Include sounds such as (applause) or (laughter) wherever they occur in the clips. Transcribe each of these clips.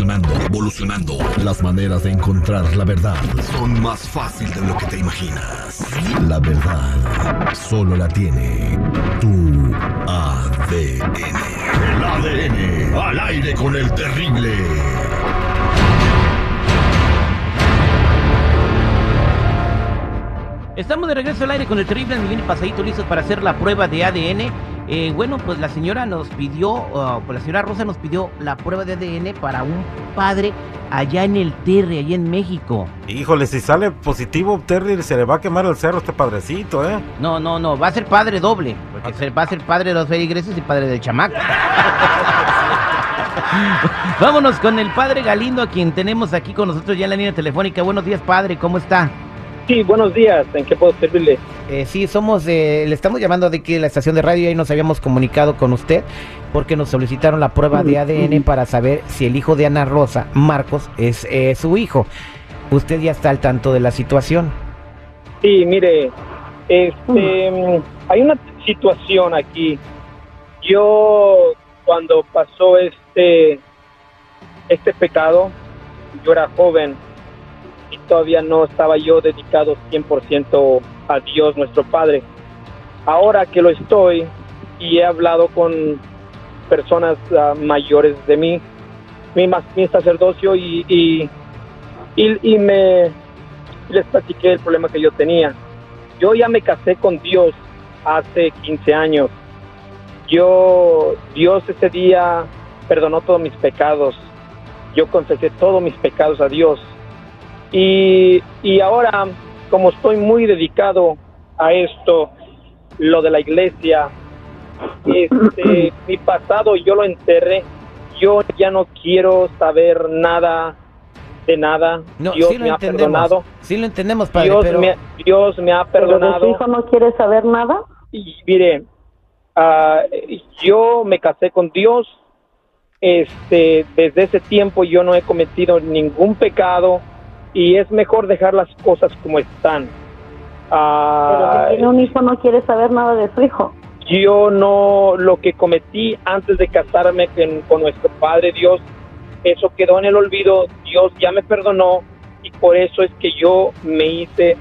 evolucionando, evolucionando. Las maneras de encontrar la verdad son más fácil de lo que te imaginas. La verdad solo la tiene tu ADN. El ADN al aire con el terrible. Estamos de regreso al aire con el terrible y Pasadito listos para hacer la prueba de ADN. Eh, bueno, pues la señora nos pidió, uh, pues la señora Rosa nos pidió la prueba de ADN para un padre allá en el Terry, allá en México. Híjole, si sale positivo Terry, se le va a quemar el cerro a este padrecito, ¿eh? No, no, no, va a ser padre doble, porque se- va a ser padre de los feligreses y padre del chamaco. (laughs) Vámonos con el padre Galindo, a quien tenemos aquí con nosotros ya en la línea telefónica. Buenos días, padre, ¿cómo está? Sí, buenos días. ¿En qué puedo servirle? Eh, sí, somos, eh, le estamos llamando de aquí de la estación de radio y ahí nos habíamos comunicado con usted porque nos solicitaron la prueba de ADN para saber si el hijo de Ana Rosa, Marcos, es eh, su hijo. Usted ya está al tanto de la situación. Sí, mire, este, mm, hay una situación aquí. Yo, cuando pasó este, este pecado, yo era joven y todavía no estaba yo dedicado 100% a Dios nuestro Padre. Ahora que lo estoy y he hablado con personas ah, mayores de mí, mi, mi sacerdocio y, y, y, y me les platiqué el problema que yo tenía. Yo ya me casé con Dios hace 15 años. Yo, Dios ese día perdonó todos mis pecados. Yo confesé todos mis pecados a Dios. Y, y ahora, como estoy muy dedicado a esto, lo de la iglesia, este, (clears throat) mi pasado yo lo enterré. Yo ya no quiero saber nada de nada. No, Dios sí lo me ha perdonado. Sí lo entendemos, padre, Dios, pero me, Dios me ha ¿Pero perdonado. hijo no quiere saber nada? Y mire, ah, yo me casé con Dios. Este, desde ese tiempo yo no he cometido ningún pecado y es mejor dejar las cosas como están. Ah, Pero si tiene un hijo no quiere saber nada de su hijo. yo no lo que cometí antes de casarme con, con nuestro Padre Dios, eso quedó en el olvido. Dios ya me perdonó y por eso es que yo me hice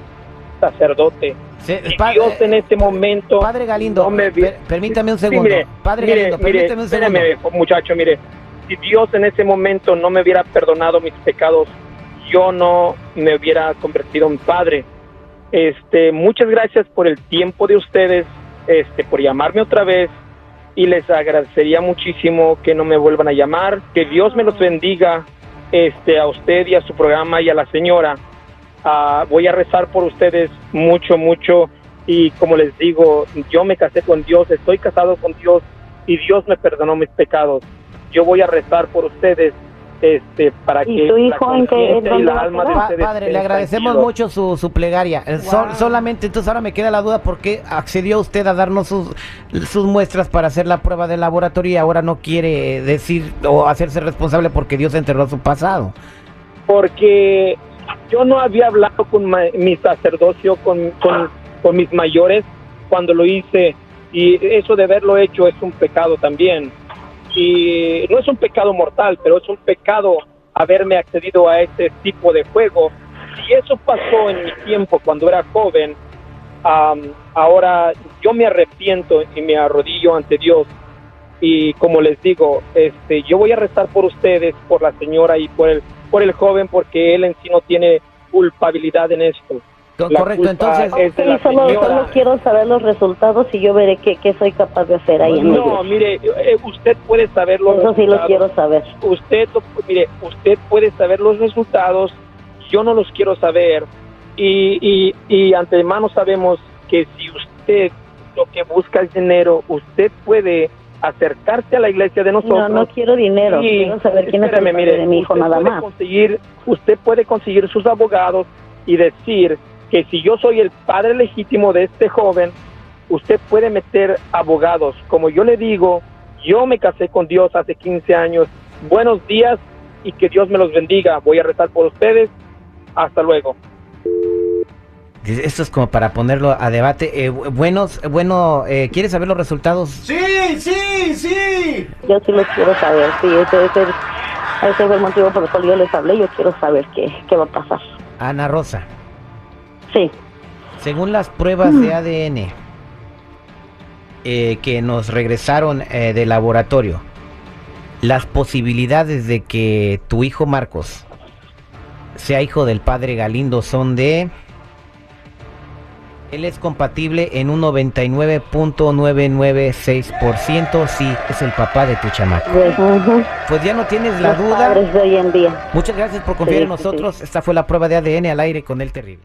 sacerdote. se- Y pa- Dios en este momento Padre Galindo, no me per- permítame un Sí, segundo. mire, padre mire, Galindo, mire, permítame un segundo. espéreme, muchacho, mire, si Dios en ese momento no me hubiera perdonado mis pecados, yo no me hubiera convertido en padre. Este, muchas gracias por el tiempo de ustedes, este, por llamarme otra vez y les agradecería muchísimo que no me vuelvan a llamar, que Dios me los bendiga, este, a usted y a su programa y a la señora. Ah, voy a rezar por ustedes mucho, mucho y como les digo, yo me casé con Dios, estoy casado con Dios y Dios me perdonó mis pecados. Yo voy a rezar por ustedes este para ¿Y que tu la hijo en qué- conciencia en y la alma de ustedes padre, le agradecemos tranquilos. mucho su, su plegaria. Sol- solamente, entonces ahora me queda la duda por qué accedió usted a darnos sus, sus muestras para hacer la prueba de laboratorio y ahora no quiere decir o hacerse responsable porque Dios enterró su pasado. porque yo no había hablado con ma- mi sacerdocio, con, con, con mis mayores cuando lo hice y eso de haberlo hecho es un pecado también. Y no es un pecado mortal, pero es un pecado haberme accedido a ese tipo de juego. Y eso pasó en mi tiempo cuando era joven. am, ahora yo me arrepiento y me arrodillo ante Dios y como les digo, este, yo voy a rezar por ustedes, por la señora y por el, por el joven, porque él en sí no tiene culpabilidad en esto. Correcto, culpa entonces, es de la solo, quiero saber los resultados y yo veré qué, qué soy capaz de hacer ahí en No, mire, eh, usted puede saber los Eso sí lo resultados. quiero saber. Usted, mire, usted puede saber los resultados, yo no los quiero saber. Y, y, y antemano sabemos que si usted lo que busca es dinero, usted puede acercarse a la iglesia de nosotros. No, no quiero dinero. Quiero saber quién es el padre mire, de mi hijo usted nada puede más. Conseguir, usted puede conseguir sus abogados y decir que si yo soy el padre legítimo de este joven, usted puede meter abogados. Como yo le digo, yo me casé con Dios hace 15 años. Buenos días y que Dios me los bendiga. Voy a rezar por ustedes. Hasta luego. esto es como para ponerlo a debate. Eh, bu- buenos, bueno, eh, ¿quieres saber los resultados? Yo sí lo quiero saber. Sí, ese, ese- Ese es el motivo por el cual yo les hablé. Yo quiero saber qué, qué va a pasar. Ana Rosa, Sí. según las pruebas de ADN eh, que nos regresaron eh, del laboratorio, las posibilidades de que tu hijo Marcos sea hijo del padre Galindo son de... Él es compatible en un 99.996%, sí, es el papá de tu chamaco. Ujú. Pues ya no tienes la Los duda. padres de hoy en día. Muchas gracias por confiar Sí, en sí. nosotros. Esta fue la prueba de ADN al aire con el terrible.